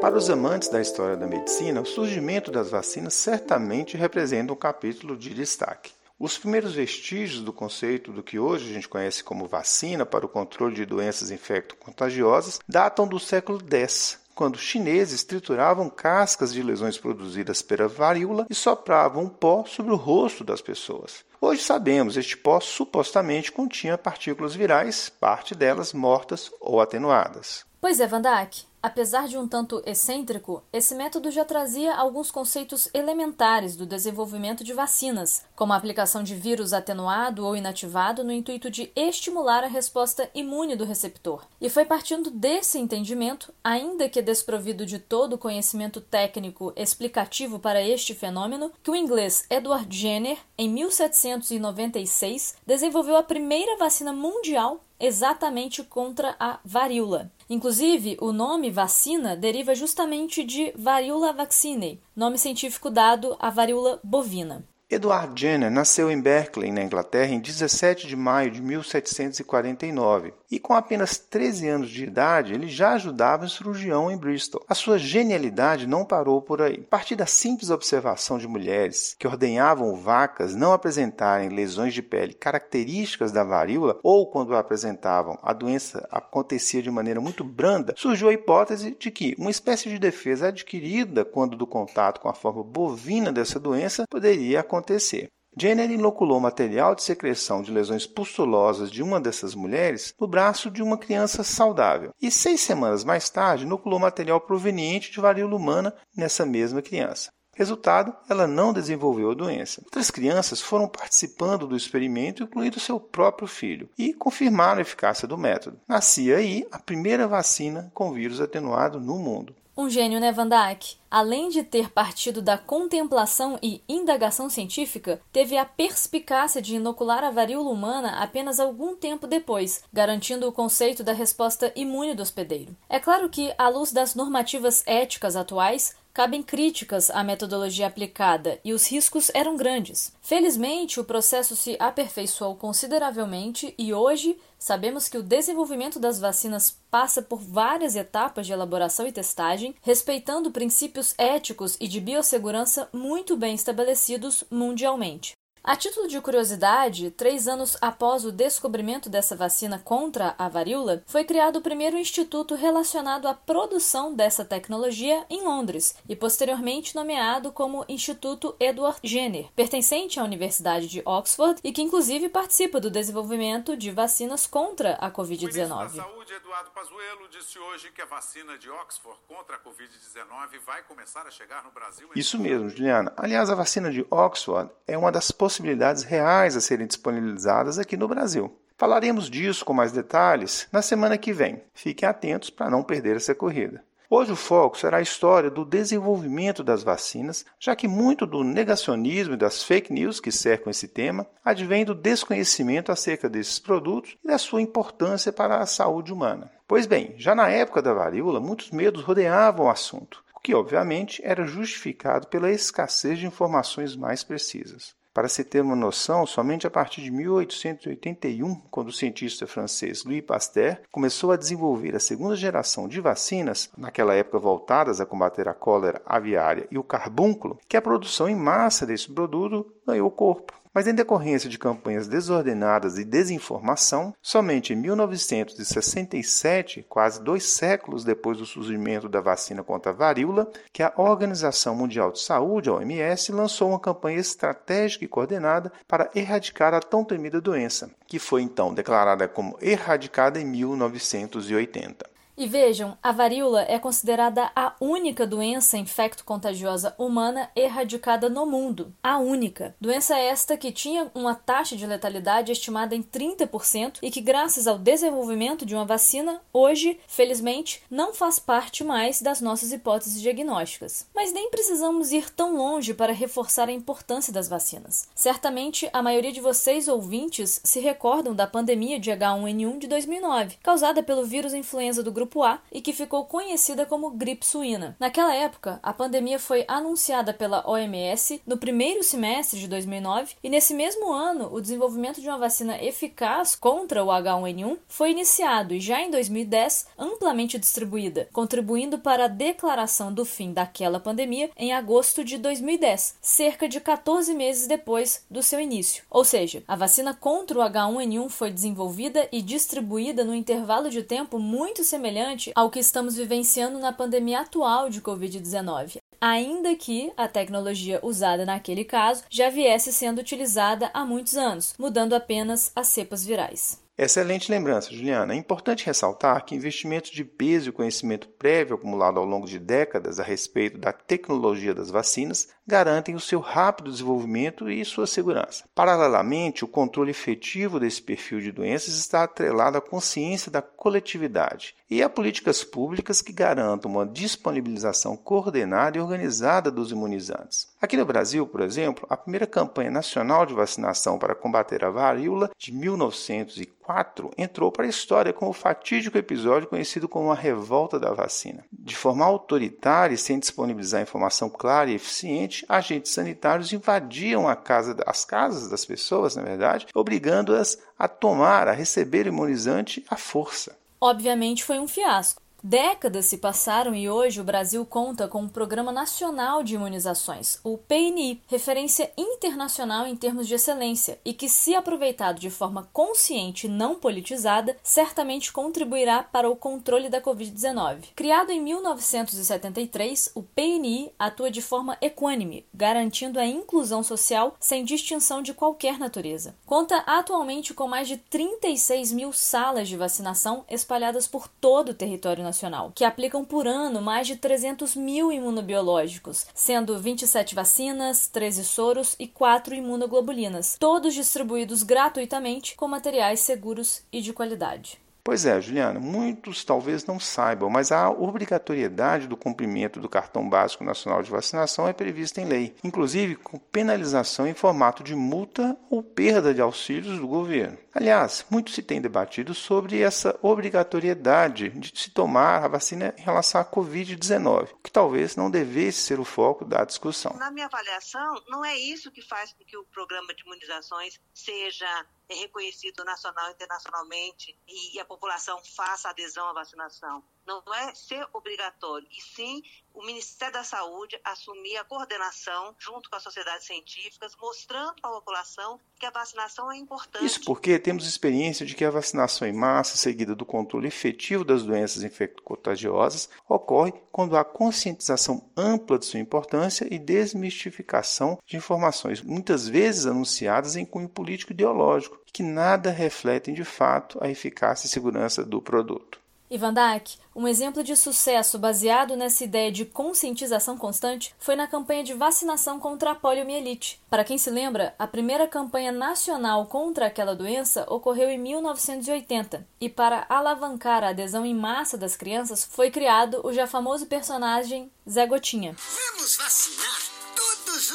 Para os amantes da história da medicina, o surgimento das vacinas certamente representa um capítulo de destaque. Os primeiros vestígios do conceito do que hoje a gente conhece como vacina para o controle de doenças infecto-contagiosas datam do século X, quando chineses trituravam cascas de lesões produzidas pela varíola e sopravam pó sobre o rosto das pessoas. Hoje sabemos, este pó supostamente continha partículas virais, parte delas mortas ou atenuadas. Pois é, Van Dijk. Apesar de um tanto excêntrico, esse método já trazia alguns conceitos elementares do desenvolvimento de vacinas, como a aplicação de vírus atenuado ou inativado no intuito de estimular a resposta imune do receptor. E foi partindo desse entendimento, ainda que desprovido de todo o conhecimento técnico explicativo para este fenômeno, que o inglês Edward Jenner, em 1796, desenvolveu a primeira vacina mundial exatamente contra a varíola. Inclusive, o nome vacina deriva justamente de varíola vaccine, nome científico dado à varíola bovina. Edward Jenner nasceu em Berkeley, na Inglaterra, em 17 de maio de 1749 e, com apenas 13 anos de idade, ele já ajudava um cirurgião em Bristol. A sua genialidade não parou por aí. A partir da simples observação de mulheres que ordenhavam vacas não apresentarem lesões de pele características da varíola ou, quando a apresentavam, a doença acontecia de maneira muito branda, surgiu a hipótese de que uma espécie de defesa adquirida quando do contato com a forma bovina dessa doença poderia acontecer acontecer. Jenner inoculou material de secreção de lesões pustulosas de uma dessas mulheres no braço de uma criança saudável e seis semanas mais tarde inoculou material proveniente de varíola humana nessa mesma criança. Resultado, ela não desenvolveu a doença. Outras crianças foram participando do experimento, incluindo seu próprio filho, e confirmaram a eficácia do método. Nascia aí a primeira vacina com vírus atenuado no mundo. Um gênio, né, Van Dyck? Além de ter partido da contemplação e indagação científica, teve a perspicácia de inocular a varíola humana apenas algum tempo depois, garantindo o conceito da resposta imune do hospedeiro. É claro que, à luz das normativas éticas atuais, cabem críticas à metodologia aplicada e os riscos eram grandes. Felizmente, o processo se aperfeiçoou consideravelmente e hoje sabemos que o desenvolvimento das vacinas passa por várias etapas de elaboração e testagem, respeitando princípios éticos e de biossegurança muito bem estabelecidos mundialmente. A título de curiosidade, três anos após o descobrimento dessa vacina contra a varíola, foi criado o primeiro instituto relacionado à produção dessa tecnologia em Londres e posteriormente nomeado como Instituto Edward Jenner, pertencente à Universidade de Oxford e que inclusive participa do desenvolvimento de vacinas contra a Covid-19. Saúde, Eduardo Pazuello, disse hoje que a vacina de Oxford contra a Covid-19 vai começar a chegar no Brasil. Isso mesmo, Juliana. Aliás, a vacina de Oxford é uma das possibilidades possibilidades reais a serem disponibilizadas aqui no Brasil. Falaremos disso com mais detalhes na semana que vem. Fiquem atentos para não perder essa corrida. Hoje o foco será a história do desenvolvimento das vacinas, já que muito do negacionismo e das fake news que cercam esse tema advém do desconhecimento acerca desses produtos e da sua importância para a saúde humana. Pois bem, já na época da varíola, muitos medos rodeavam o assunto, o que obviamente era justificado pela escassez de informações mais precisas. Para se ter uma noção, somente a partir de 1881, quando o cientista francês Louis Pasteur começou a desenvolver a segunda geração de vacinas, naquela época voltadas a combater a cólera aviária e o carbúnculo, que a produção em massa desse produto ganhou corpo. Mas em decorrência de campanhas desordenadas e desinformação, somente em 1967, quase dois séculos depois do surgimento da vacina contra a varíola, que a Organização Mundial de Saúde, a OMS, lançou uma campanha estratégica e coordenada para erradicar a tão temida doença, que foi então declarada como erradicada em 1980. E vejam, a varíola é considerada a única doença infecto-contagiosa humana erradicada no mundo. A única. Doença esta que tinha uma taxa de letalidade estimada em 30% e que, graças ao desenvolvimento de uma vacina, hoje, felizmente, não faz parte mais das nossas hipóteses diagnósticas. Mas nem precisamos ir tão longe para reforçar a importância das vacinas. Certamente, a maioria de vocês ouvintes se recordam da pandemia de H1N1 de 2009, causada pelo vírus influenza do grupo grupo A e que ficou conhecida como gripe suína. Naquela época, a pandemia foi anunciada pela OMS no primeiro semestre de 2009 e nesse mesmo ano, o desenvolvimento de uma vacina eficaz contra o H1N1 foi iniciado e já em 2010 amplamente distribuída, contribuindo para a declaração do fim daquela pandemia em agosto de 2010, cerca de 14 meses depois do seu início. Ou seja, a vacina contra o H1N1 foi desenvolvida e distribuída no intervalo de tempo muito semelhante ao que estamos vivenciando na pandemia atual de Covid-19 ainda que a tecnologia usada naquele caso já viesse sendo utilizada há muitos anos, mudando apenas as cepas virais. Excelente lembrança, Juliana. É importante ressaltar que investimentos de peso e conhecimento prévio acumulado ao longo de décadas a respeito da tecnologia das vacinas garantem o seu rápido desenvolvimento e sua segurança. Paralelamente, o controle efetivo desse perfil de doenças está atrelado à consciência da coletividade e a políticas públicas que garantam uma disponibilização coordenada e organizada dos imunizantes. Aqui no Brasil, por exemplo, a primeira campanha nacional de vacinação para combater a varíola de 1904 entrou para a história com o fatídico episódio conhecido como a revolta da vacina. De forma autoritária e sem disponibilizar informação clara e eficiente, agentes sanitários invadiam casa, as casas das pessoas, na verdade, obrigando-as a tomar, a receber o imunizante à força obviamente foi um fiasco. Décadas se passaram e hoje o Brasil conta com um Programa Nacional de Imunizações, o PNI, referência internacional em termos de excelência e que, se aproveitado de forma consciente e não politizada, certamente contribuirá para o controle da Covid-19. Criado em 1973, o PNI atua de forma equânime, garantindo a inclusão social sem distinção de qualquer natureza. Conta atualmente com mais de 36 mil salas de vacinação espalhadas por todo o território nacional Que aplicam por ano mais de 300 mil imunobiológicos, sendo 27 vacinas, 13 soros e 4 imunoglobulinas, todos distribuídos gratuitamente com materiais seguros e de qualidade. Pois é, Juliana, muitos talvez não saibam, mas a obrigatoriedade do cumprimento do cartão básico nacional de vacinação é prevista em lei, inclusive com penalização em formato de multa ou perda de auxílios do governo. Aliás, muito se tem debatido sobre essa obrigatoriedade de se tomar a vacina em relação à Covid-19, o que talvez não devesse ser o foco da discussão. Na minha avaliação, não é isso que faz com que o programa de imunizações seja reconhecido nacional e internacionalmente e a população faça adesão à vacinação não é ser obrigatório, e sim o Ministério da Saúde assumir a coordenação junto com as sociedades científicas, mostrando para a população que a vacinação é importante. Isso porque temos experiência de que a vacinação em massa, seguida do controle efetivo das doenças infecto-contagiosas, ocorre quando há conscientização ampla de sua importância e desmistificação de informações, muitas vezes anunciadas em cunho político ideológico, que nada refletem de fato a eficácia e segurança do produto. Ivan Dak, um exemplo de sucesso baseado nessa ideia de conscientização constante foi na campanha de vacinação contra a poliomielite. Para quem se lembra, a primeira campanha nacional contra aquela doença ocorreu em 1980 e para alavancar a adesão em massa das crianças foi criado o já famoso personagem Zé Gotinha. Vamos vacinar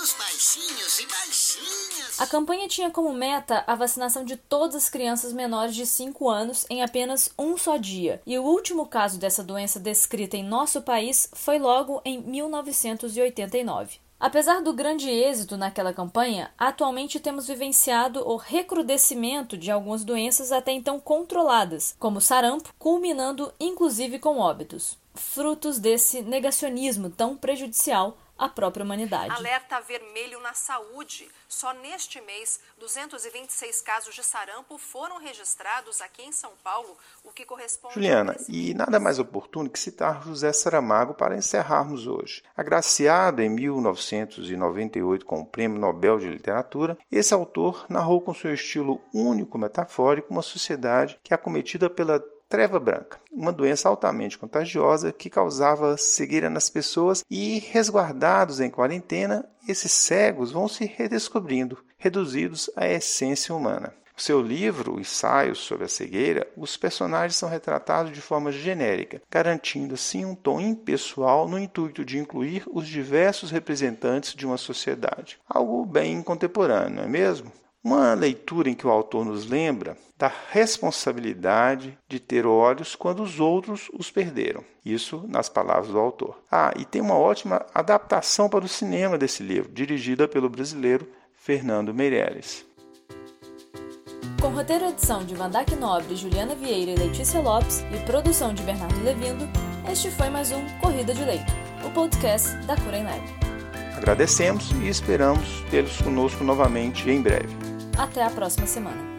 os baixinhos e baixinhas. A campanha tinha como meta a vacinação de todas as crianças menores de 5 anos em apenas um só dia, e o último caso dessa doença descrita em nosso país foi logo em 1989. Apesar do grande êxito naquela campanha, atualmente temos vivenciado o recrudescimento de algumas doenças até então controladas, como sarampo, culminando inclusive com óbitos, frutos desse negacionismo tão prejudicial à própria humanidade. Alerta vermelho na saúde. Só neste mês, 226 casos de sarampo foram registrados aqui em São Paulo, o que corresponde Juliana, a... e nada mais oportuno que citar José Saramago para encerrarmos hoje. Agraciado em 1998 com o Prêmio Nobel de Literatura, esse autor narrou com seu estilo único metafórico uma sociedade que é acometida pela treva branca, uma doença altamente contagiosa que causava cegueira nas pessoas e, resguardados em quarentena, esses cegos vão se redescobrindo, reduzidos à essência humana. No seu livro, Ensaios sobre a Cegueira, os personagens são retratados de forma genérica, garantindo assim um tom impessoal no intuito de incluir os diversos representantes de uma sociedade. Algo bem contemporâneo, não é mesmo? Uma leitura em que o autor nos lembra da responsabilidade de ter olhos quando os outros os perderam. Isso nas palavras do autor. Ah, e tem uma ótima adaptação para o cinema desse livro, dirigida pelo brasileiro Fernando Meirelles. Com roteiro e edição de Vandac Nobre, Juliana Vieira e Letícia Lopes e produção de Bernardo Levindo, este foi mais um Corrida de Leito, o podcast da Cura em Lab. Agradecemos e esperamos tê-los conosco novamente em breve. Até a próxima semana.